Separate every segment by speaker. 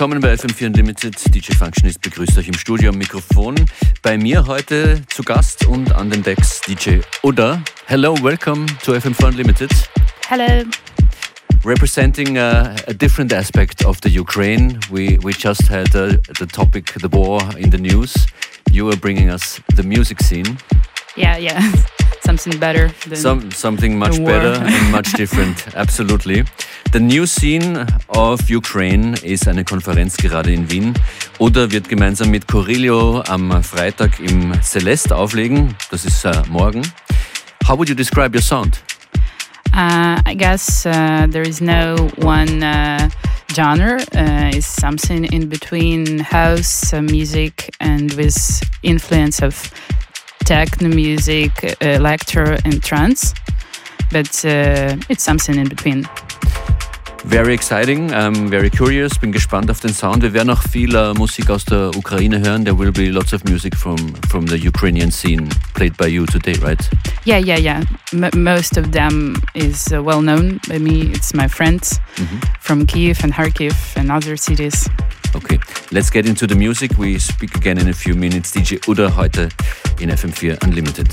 Speaker 1: Willkommen bei FM4 Unlimited. DJ Functionist begrüßt euch im Studio am Mikrofon. Bei mir heute zu Gast und an den Decks DJ Uda. Hello, welcome to FM4 Unlimited.
Speaker 2: Hello.
Speaker 1: Representing a, a, different aspect of the Ukraine, we, we just had uh, the topic, the war in the news. You are bringing us the music scene.
Speaker 2: Yeah, yeah. something better.
Speaker 1: Some, something much better and much different. Absolutely. The new scene of Ukraine ist eine Konferenz gerade in Wien oder wird gemeinsam mit Corillo am Freitag im Celeste auflegen. Das ist uh, morgen. How would you describe your sound?
Speaker 2: Uh, I guess uh, there is no one uh, genre. Uh, it's something in between house uh, music and with influence of techno music, electro, and trance. But uh, it's something in between.
Speaker 1: Very exciting, I'm very curious, bin gespannt auf den Sound. Wir werden auch viel uh, Musik aus der Ukraine hören. There will be lots of music from, from the Ukrainian scene played by you today, right?
Speaker 2: Yeah, yeah, yeah. M most of them is uh, well known by me. It's my friends mm -hmm. from Kiev and Kharkiv and other cities.
Speaker 1: Okay, let's get into the music. We speak again in a few minutes. DJ Uda heute in FM4 Unlimited.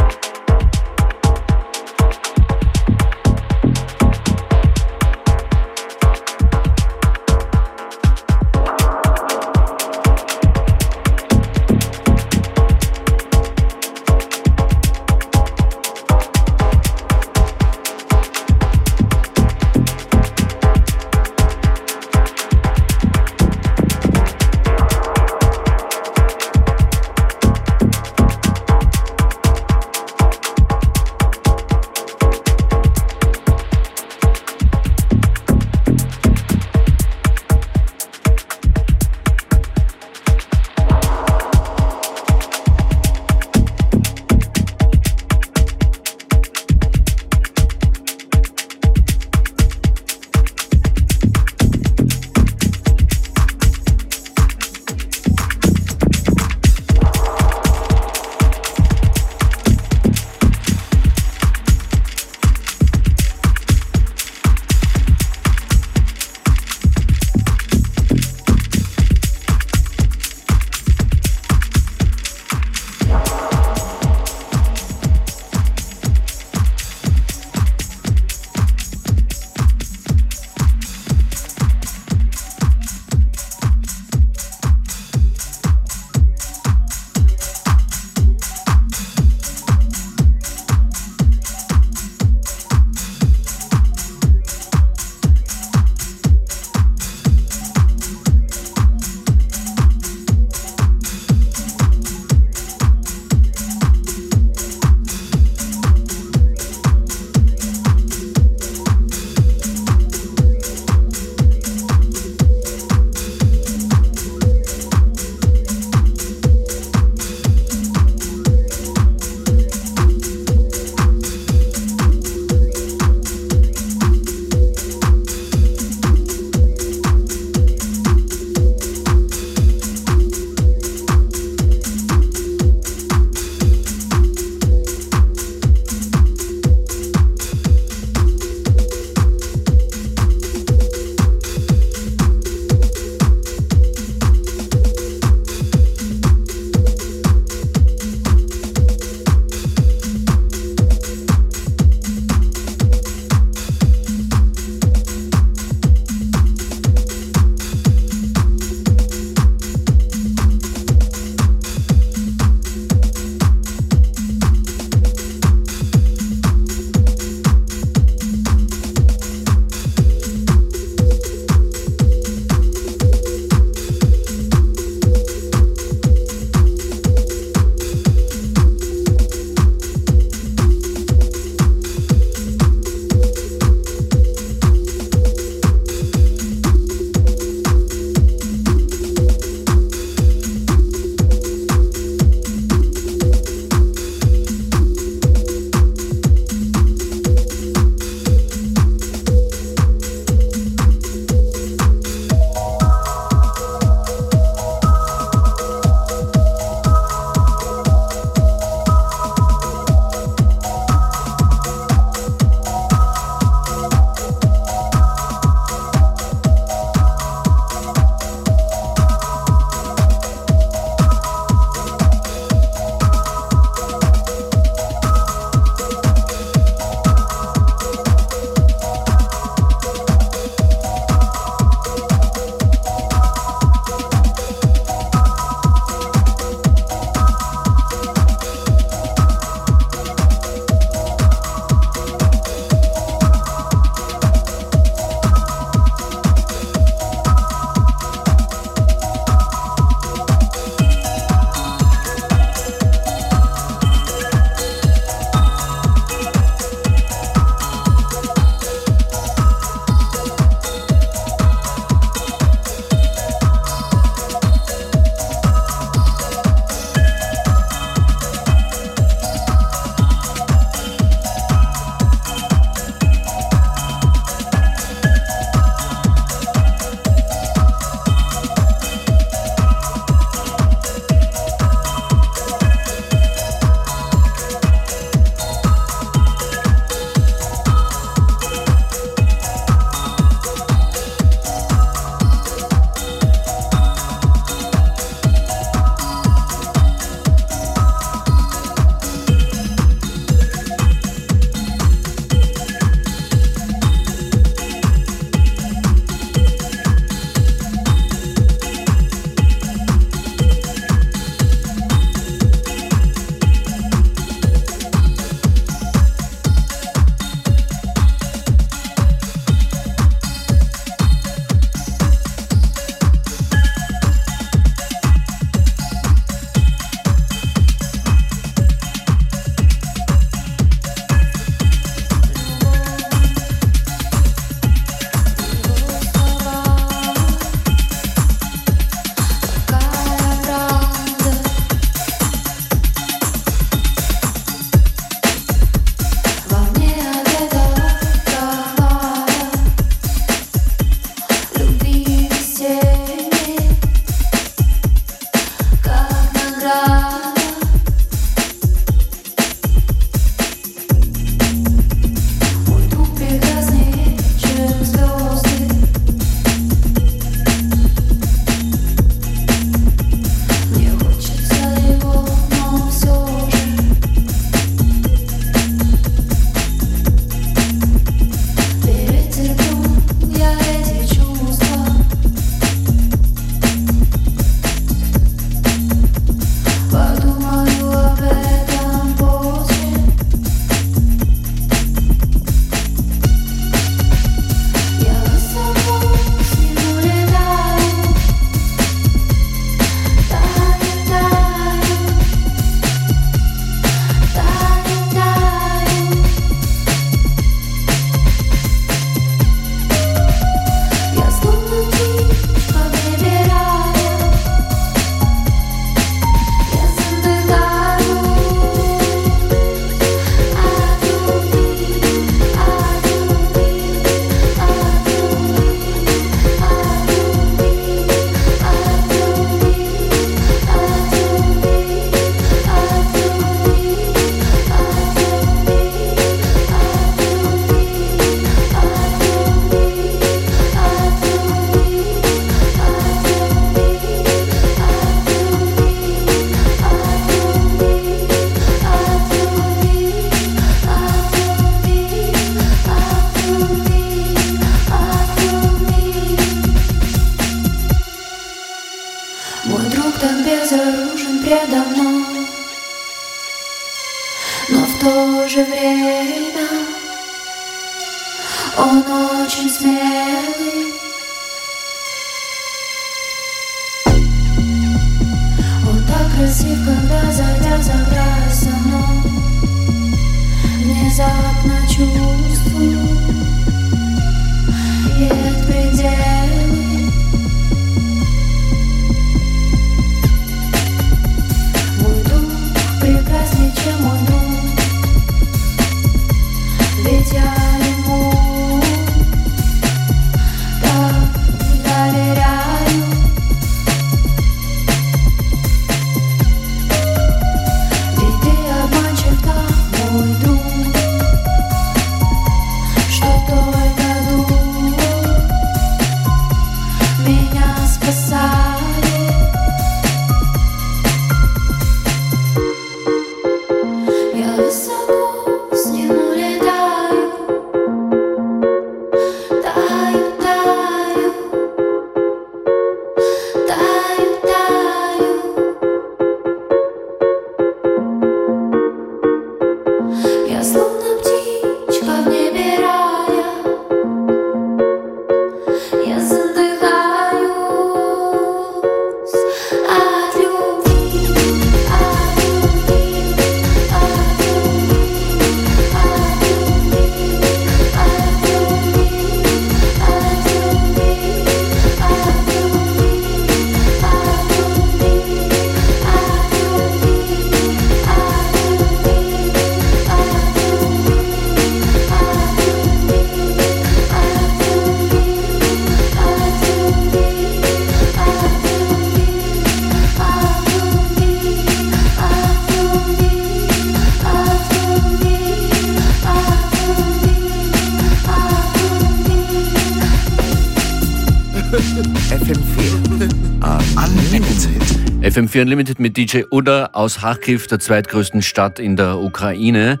Speaker 1: FM4 Unlimited mit DJ Uda aus Kharkiv, der zweitgrößten Stadt in der Ukraine.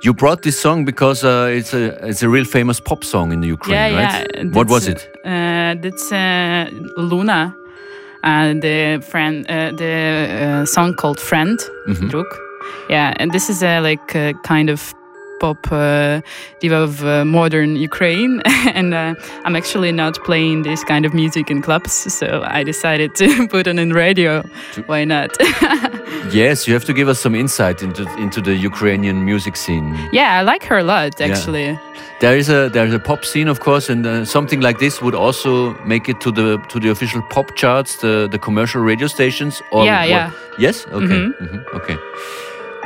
Speaker 1: You brought this song because uh, it's a it's a real famous pop song in the Ukraine,
Speaker 2: yeah,
Speaker 1: right?
Speaker 2: Yeah,
Speaker 1: what was it?
Speaker 2: Uh, that's uh, Luna, uh, the friend, uh, the uh, song called "Friend." Mm -hmm. Yeah, and this is a like a kind of pop uh, diva of uh, modern Ukraine, and uh, I'm actually not playing this kind of music in clubs, so I decided to put it in radio. Why not?
Speaker 1: yes, you have to give us some insight into into the Ukrainian music scene.
Speaker 2: Yeah, I like her a lot, actually. Yeah.
Speaker 1: There is a there's a pop scene, of course, and uh, something like this would also make it to the to the official pop charts, the the commercial radio stations.
Speaker 2: Or yeah, yeah.
Speaker 1: Yes. Okay. Mm -hmm. Mm -hmm. Okay.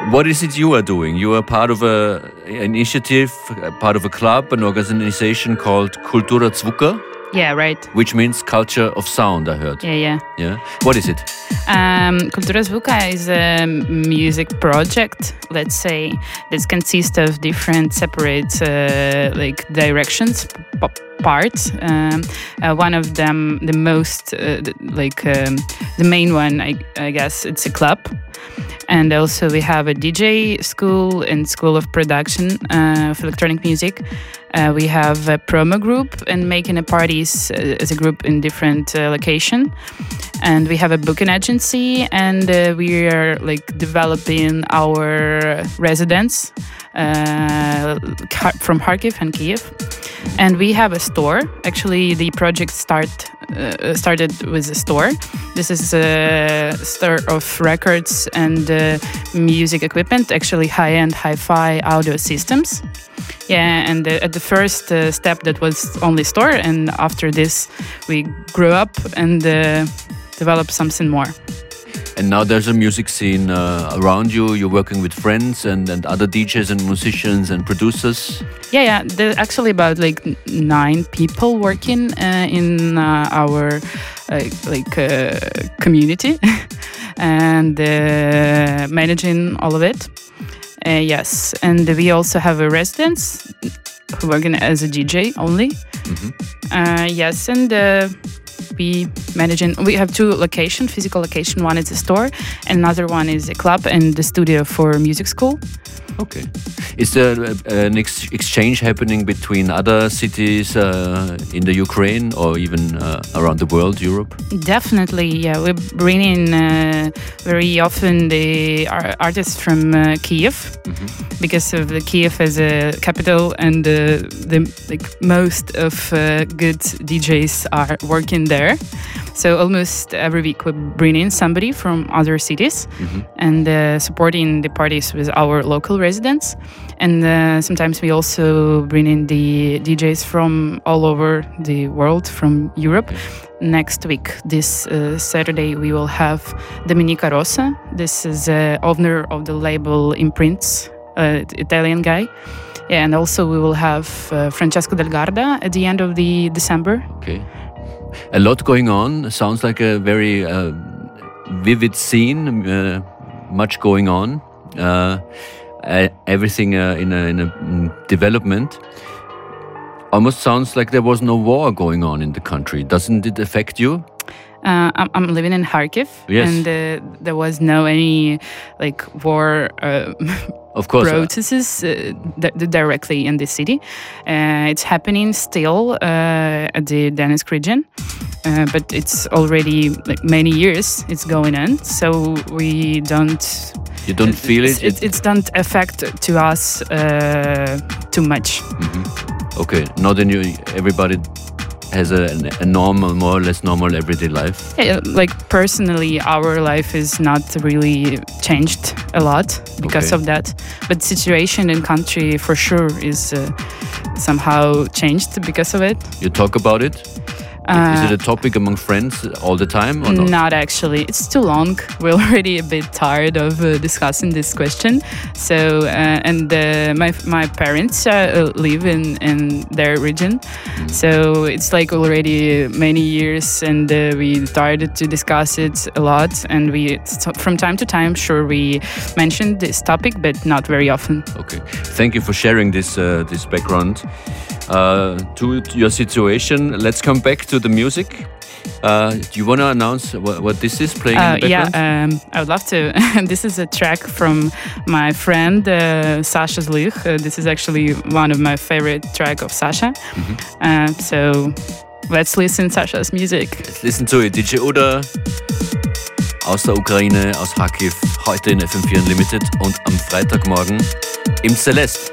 Speaker 1: What is it you are doing? You are part of a initiative, part of a club, an organization called Kultura Zvuka.
Speaker 2: Yeah, right.
Speaker 1: Which means culture of sound, I heard.
Speaker 2: Yeah, yeah.
Speaker 1: Yeah. What is it?
Speaker 2: Um, Kultura Zvuka is a music project, let's say, that consists of different separate uh, like directions, parts. Um, uh, one of them, the most, uh, like um, the main one, I, I guess, it's a club and also we have a DJ school and school of production uh, of electronic music. Uh, we have a promo group and making a parties uh, as a group in different uh, location, and we have a booking agency, and uh, we are like developing our residents uh, from Kharkiv and Kiev, and we have a store. Actually, the project start uh, started with a store. This is a store of records and uh, music equipment, actually high-end hi-fi audio systems. Yeah, and uh, at the first uh, step that was only store, and after this we grew up and uh, developed something more.
Speaker 1: And now there's a music scene uh, around you. You're working with friends and, and other DJs and musicians and producers.
Speaker 2: Yeah, yeah. There's actually about like nine people working uh, in uh, our uh, like uh, community and uh, managing all of it. Yes, and we also have a residence working as a DJ only. Mm -hmm. yes, and we managing we have two location physical location one is a store and another one is a club and the studio for music school
Speaker 1: okay Is there an ex exchange happening between other cities uh, in the Ukraine or even uh, around the world, Europe?
Speaker 2: Definitely, yeah. We bring in uh, very often the artists from uh, Kiev mm -hmm. because of the Kiev as a capital and the like most of uh, good DJs are working there. So almost every week we bring in somebody from other cities mm-hmm. and uh, supporting the parties with our local residents. And uh, sometimes we also bring in the DJs from all over the world, from Europe. Next week, this uh, Saturday, we will have Dominica Rosa. This is uh, owner of the label Imprints, uh, Italian guy. Yeah, and also we will have uh, Francesco Del Garda at the end of the December.
Speaker 1: Okay a lot going on. Sounds like a very uh, vivid scene. Uh, much going on. Uh, everything uh, in a, in, a, development. Almost sounds like there was no war going on in the country. Doesn't it affect you?
Speaker 2: Uh, I'm, I'm, living in Kharkiv,
Speaker 1: yes.
Speaker 2: and uh, there was no any like war. Uh,
Speaker 1: of course,
Speaker 2: protests uh, directly in the city. Uh, it's happening still uh, at the Donetsk region, but it's already like many years it's going on. So we don't.
Speaker 1: You don't feel it.
Speaker 2: It, it, don't affect to us too much.
Speaker 1: Mm -hmm. Okay, not in you. Everybody has a, a, normal, more or less normal everyday life?
Speaker 2: Yeah, like personally, our life is not really changed a lot because okay. of that. But situation in country for sure is uh, somehow changed because of it.
Speaker 1: You talk about it? Uh, Is it a topic among friends all the time or not?
Speaker 2: Not actually. It's too long. We're already a bit tired of uh, discussing this question. So, uh, and uh, my my parents uh, live in in their region, mm. so it's like already many years, and uh, we started to discuss it a lot. And we, from time to time, sure we mentioned this topic, but not very often.
Speaker 1: Okay. Thank you for sharing this this background uh, to your situation. Let's come back to the music. Uh, do you want to announce what, what, this is playing uh,
Speaker 2: Yeah, um, I would love to. this is a track from my friend uh, Sasha Zlich. Uh, this is actually one of my favorite track of Sasha. Mm -hmm. so let's listen to Sasha's music.
Speaker 1: Let's listen to it. DJ Uda aus der Ukraine, aus Kharkiv, heute in FM4 Unlimited und am Freitagmorgen im Celeste.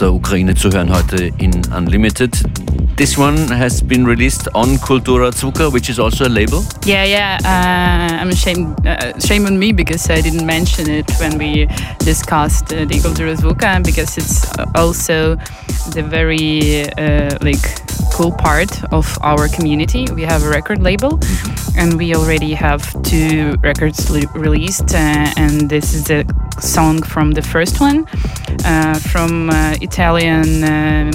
Speaker 1: Der Ukraine zu hören heute in Unlimited. This one has been released on Kultura Zvuka, which is also a label.
Speaker 2: Yeah, yeah. Uh, I'm ashamed. Uh, shame on me because I didn't mention it when we discussed uh, the Kultura Zvuka, because it's also the very uh, like cool part of our community. We have a record label, mm-hmm. and we already have two records released, uh, and this is a song from the first one, uh, from Italian um,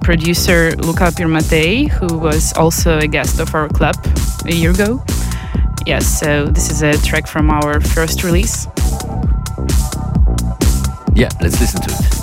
Speaker 2: producer Luca Pirmatei, who was also a guest of our club a year ago. Yes, so this is a track from our first release.
Speaker 1: Yeah, let's listen to it.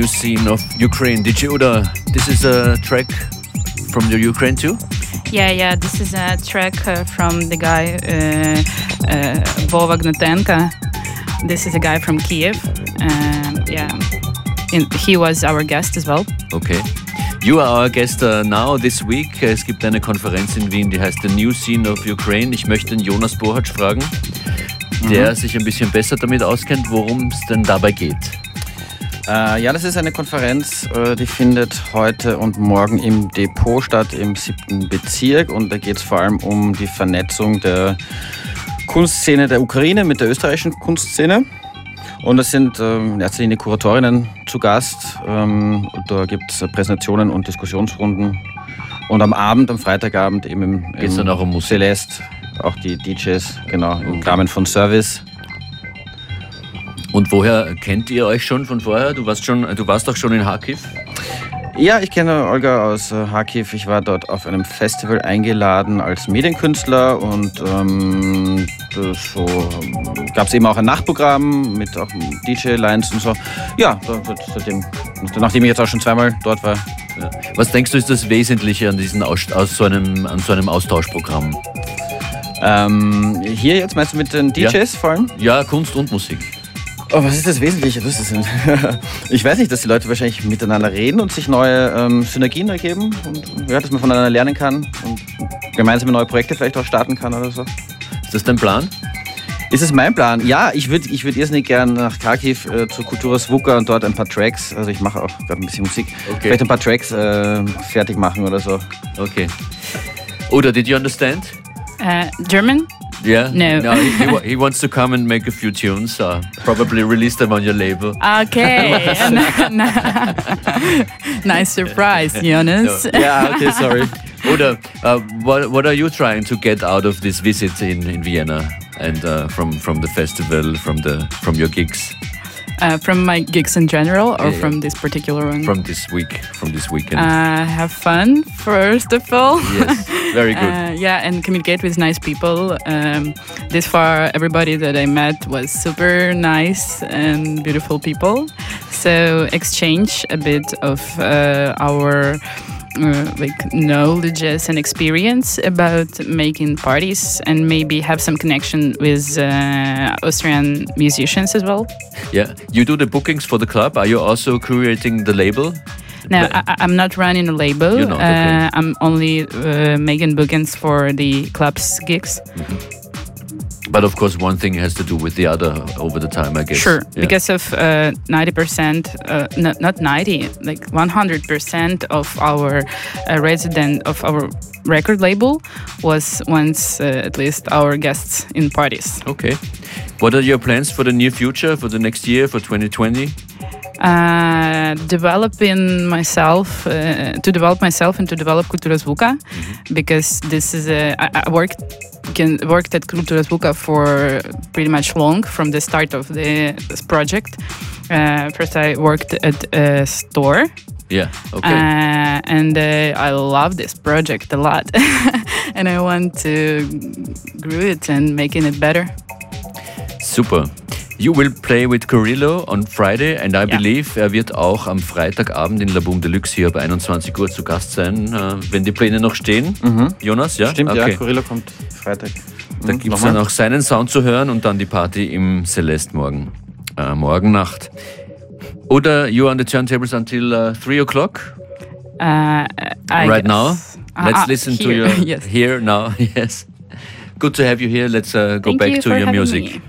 Speaker 1: Scene of Ukraine. DJ Uda, this is a track from the Ukraine too?
Speaker 2: Yeah, yeah, this is a track uh, from the guy uh, uh, Vova Gnatenka. This is a guy from Kiev. Um, yeah, In, he was our guest as well.
Speaker 1: Okay. You are our guest uh, now this week. Es gibt eine Konferenz in Wien, die heißt The New Scene of Ukraine. Ich möchte den Jonas Bohatsch fragen, der mhm. sich ein bisschen besser damit auskennt, worum es denn dabei geht.
Speaker 3: Äh, ja, das ist eine Konferenz, äh, die findet heute und morgen im Depot statt, im siebten Bezirk. Und da geht es vor allem um die Vernetzung der Kunstszene der Ukraine mit der österreichischen Kunstszene. Und es sind ähm, in erster Linie Kuratorinnen zu Gast. Ähm, da gibt es Präsentationen und Diskussionsrunden. Und am Abend, am Freitagabend eben im, im
Speaker 1: Geht's dann auch um Musik?
Speaker 3: Celeste, auch die DJs, genau, im Rahmen von Service.
Speaker 1: Und woher kennt ihr euch schon von vorher? Du warst, schon, du warst doch schon in Kharkiv?
Speaker 3: Ja, ich kenne Olga aus äh, Kharkiv. Ich war dort auf einem Festival eingeladen als Medienkünstler und ähm, so gab es eben auch ein Nachtprogramm mit auch DJ-Lines und so. Ja, seitdem, nachdem ich jetzt auch schon zweimal dort war.
Speaker 1: Ja. Was denkst du ist das Wesentliche an, diesen aus, aus so einem, an so einem Austauschprogramm?
Speaker 3: Ähm, hier jetzt meinst du mit den DJs
Speaker 1: ja.
Speaker 3: vor allem?
Speaker 1: Ja, Kunst und Musik.
Speaker 3: Oh, was ist das Wesentliche? Was ist das ich weiß nicht, dass die Leute wahrscheinlich miteinander reden und sich neue ähm, Synergien ergeben und ja, dass man voneinander lernen kann und gemeinsame neue Projekte vielleicht auch starten kann oder so.
Speaker 1: Ist das dein Plan?
Speaker 3: Ist es mein Plan? Ja, ich würde ich würd irrsinnig gerne nach Kharkiv äh, zur Kultura Svuka und dort ein paar Tracks, also ich mache auch gerade ein bisschen Musik, okay. vielleicht ein paar Tracks äh, fertig machen oder so.
Speaker 1: Okay. Oder did you understand?
Speaker 2: Uh, German?
Speaker 1: Yeah.
Speaker 2: No.
Speaker 1: No. He, he, wants to come and make a few tunes. Uh, probably release them on your label.
Speaker 2: Okay. nice surprise, Jonas.
Speaker 1: No. Yeah. Okay. Sorry. Oder, uh, what what are you trying to get out of this visit in in Vienna and uh, from from the festival, from the from your gigs?
Speaker 2: Uh, from my gigs in general, or yeah, from this particular one?
Speaker 1: From this week, from this weekend.
Speaker 2: Uh, have fun, first of all.
Speaker 1: Yes, very good.
Speaker 2: uh, yeah, and communicate with nice people. Um, this far, everybody that I met was super nice and beautiful people. So exchange a bit of uh, our uh, like knowledges and experience about making parties and maybe have some connection with uh, Austrian musicians as well.
Speaker 1: Yeah, you do the bookings for the club. Are you also creating the label?
Speaker 2: No, I, am not running a label.
Speaker 1: Not, okay.
Speaker 2: uh, I'm only uh, making bookings for the club's gigs. Mm -hmm.
Speaker 1: But of course, one thing has to do with the other over the time, I guess.
Speaker 2: Sure, yeah. because of uh, 90%, uh, no, not 90, like 100% of our uh, resident of our record label was once uh, at least our guests in parties.
Speaker 1: Okay. What are your plans for the near future, for the next year, for 2020?
Speaker 2: Uh, developing myself uh, to develop myself and to develop Kultura Zvuka mm -hmm. because this is a I, I worked can, worked at Kultura Zvuka for pretty much long from the start of the, this project. Uh, first, I worked at a store.
Speaker 1: Yeah. Okay.
Speaker 2: Uh, and uh, I love this project a lot, and I want to grow it and making it better.
Speaker 1: Super. You will play with Corillo on Friday and I ja. believe, er wird auch am Freitagabend in La Boom Deluxe hier ab 21 Uhr zu Gast sein, äh, wenn die Pläne noch stehen.
Speaker 3: Mhm.
Speaker 1: Jonas, ja?
Speaker 3: Stimmt, okay. ja, Corillo kommt Freitag.
Speaker 1: Da mhm, gibt es dann auch seinen Sound zu hören und dann die Party im Celeste morgen, äh, morgen Nacht. Oder you on the turntables until uh, 3 o'clock?
Speaker 2: Uh,
Speaker 1: right now?
Speaker 2: Uh,
Speaker 1: Let's listen
Speaker 2: here.
Speaker 1: to your
Speaker 2: yes.
Speaker 1: here now. yes. Good to have you here. Let's uh, go
Speaker 2: Thank
Speaker 1: back to your music.
Speaker 2: Me.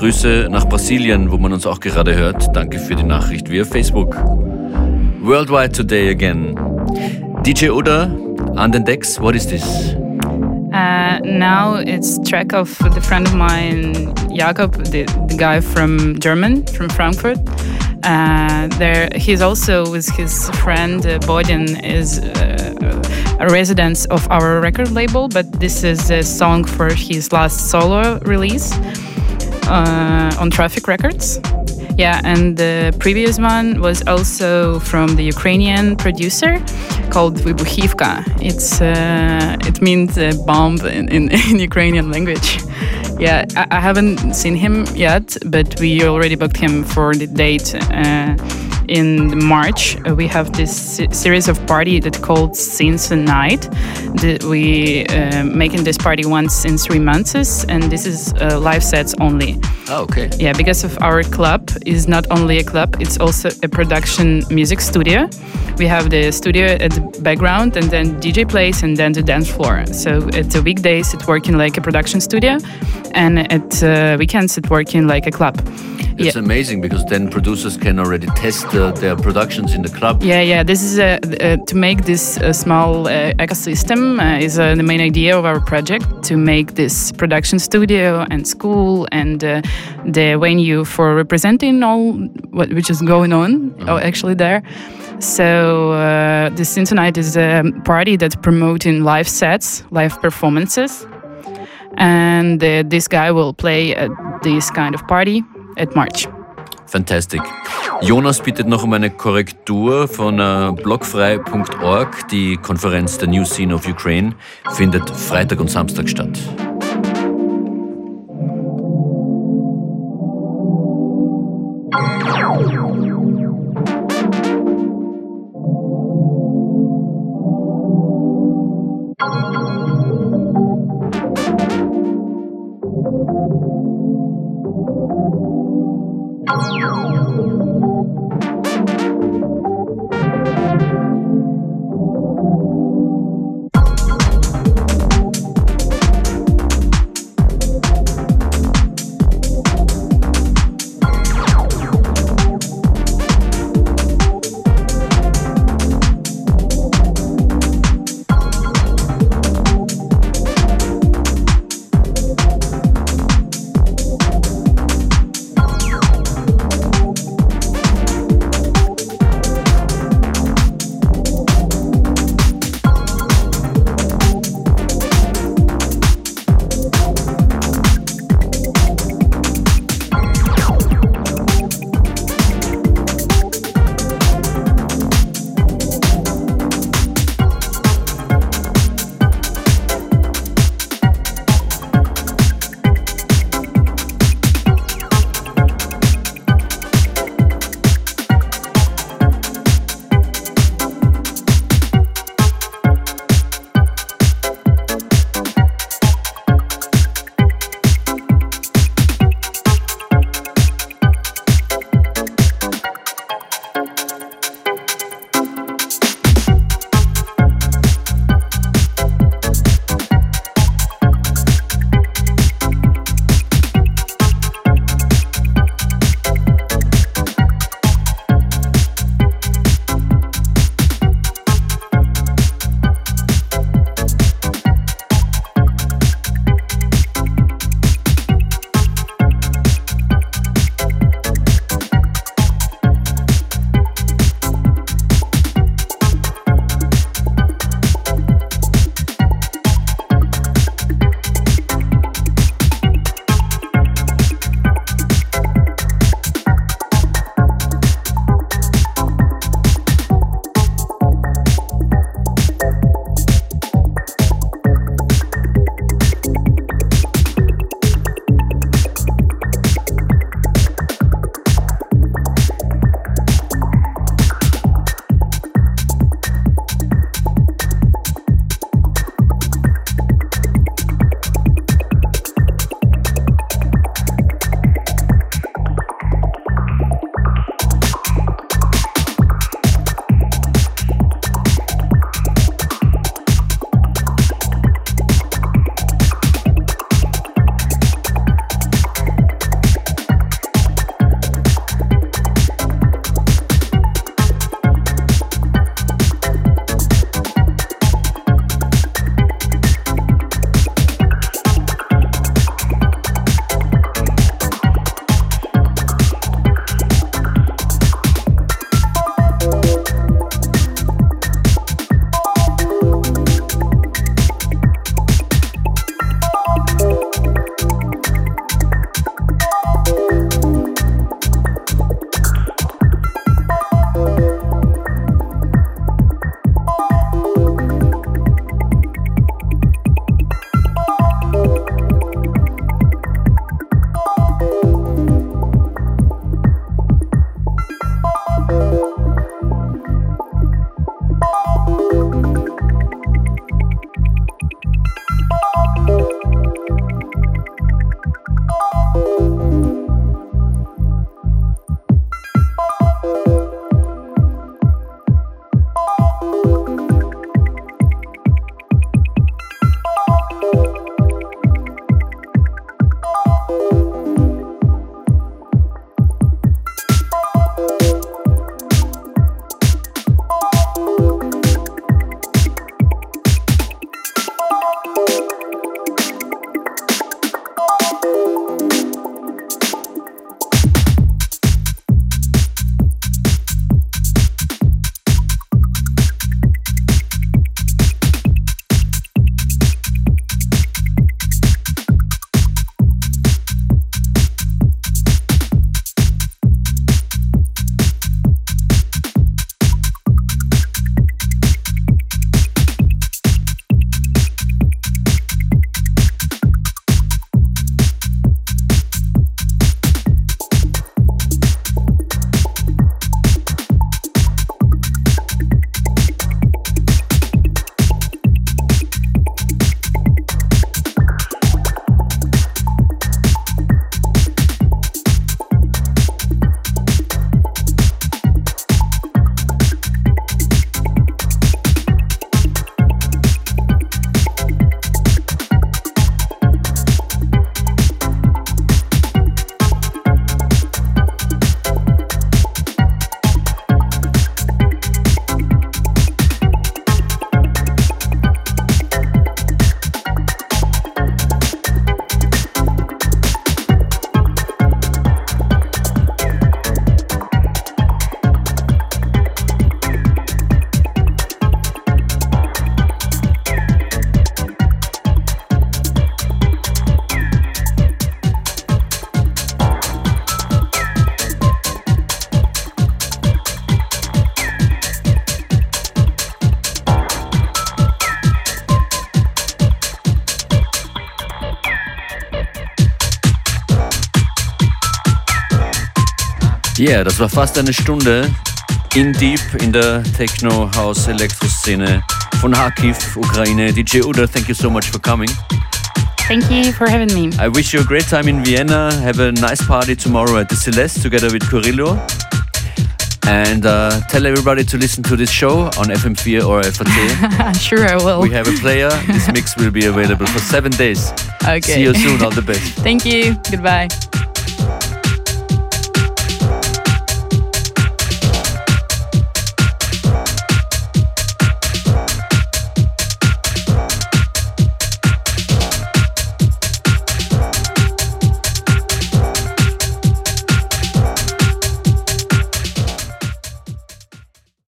Speaker 1: Grüße nach Brasilien, wo man uns auch gerade hört. Danke für die Nachricht via Facebook. Worldwide today again. DJ Oda, on the decks, what is this?
Speaker 2: Uh, now it's track of the friend of mine, Jakob, the, the guy from German, from Frankfurt. Uh, there, he's also with his friend uh, Bodin is uh, a resident of our record label, but this is a song for his last solo release uh, on Traffic Records. Yeah, and the previous one was also from the Ukrainian producer called Vybuchivka. It's uh, it means bomb in, in, in Ukrainian language. Yeah, I, I, haven't seen him yet, but we already booked him for the date uh, in March. Uh, we have this series of party that called Scenes and Night. We uh, making this party once in three months, and this is uh, live sets only.
Speaker 1: Oh, okay.
Speaker 2: Yeah, because of our club is not only a club; it's also a production music studio. We have the studio at the background, and then DJ plays, and then the dance floor. So at the weekdays, it's working like a production studio, and at uh, weekends it's working like a club.
Speaker 1: It's yeah. amazing because then producers can already test uh, their productions in the club.
Speaker 2: Yeah, yeah. This is a, uh, to make this small uh, ecosystem uh, is uh, the main idea of our project to make this production studio and school and the venue for representing all what which is going on mm -hmm. actually there. So uh, this tonight is a party that's promoting live sets, live performances, and uh, this guy will play at this kind of party at March.
Speaker 1: Fantastic. Jonas bittet noch um eine Korrektur von uh, blockfrei.org. Die Konferenz der New Scene of Ukraine findet Freitag und Samstag statt. Yeah, das war fast eine Stunde in Deep in der Techno House Elektro-Szene von Kharkiv, Ukraine. DJ Uda, thank you so much for coming.
Speaker 2: Thank you for having me.
Speaker 1: I wish you a great time in Vienna. Have a nice party tomorrow at the Celeste together with Curillo. And uh, tell everybody to listen to this show on FM4 or FAT.
Speaker 2: sure, I will.
Speaker 1: We have a player. This mix will be available for seven days.
Speaker 2: Okay.
Speaker 1: See you soon. All the best.
Speaker 2: Thank you. Goodbye.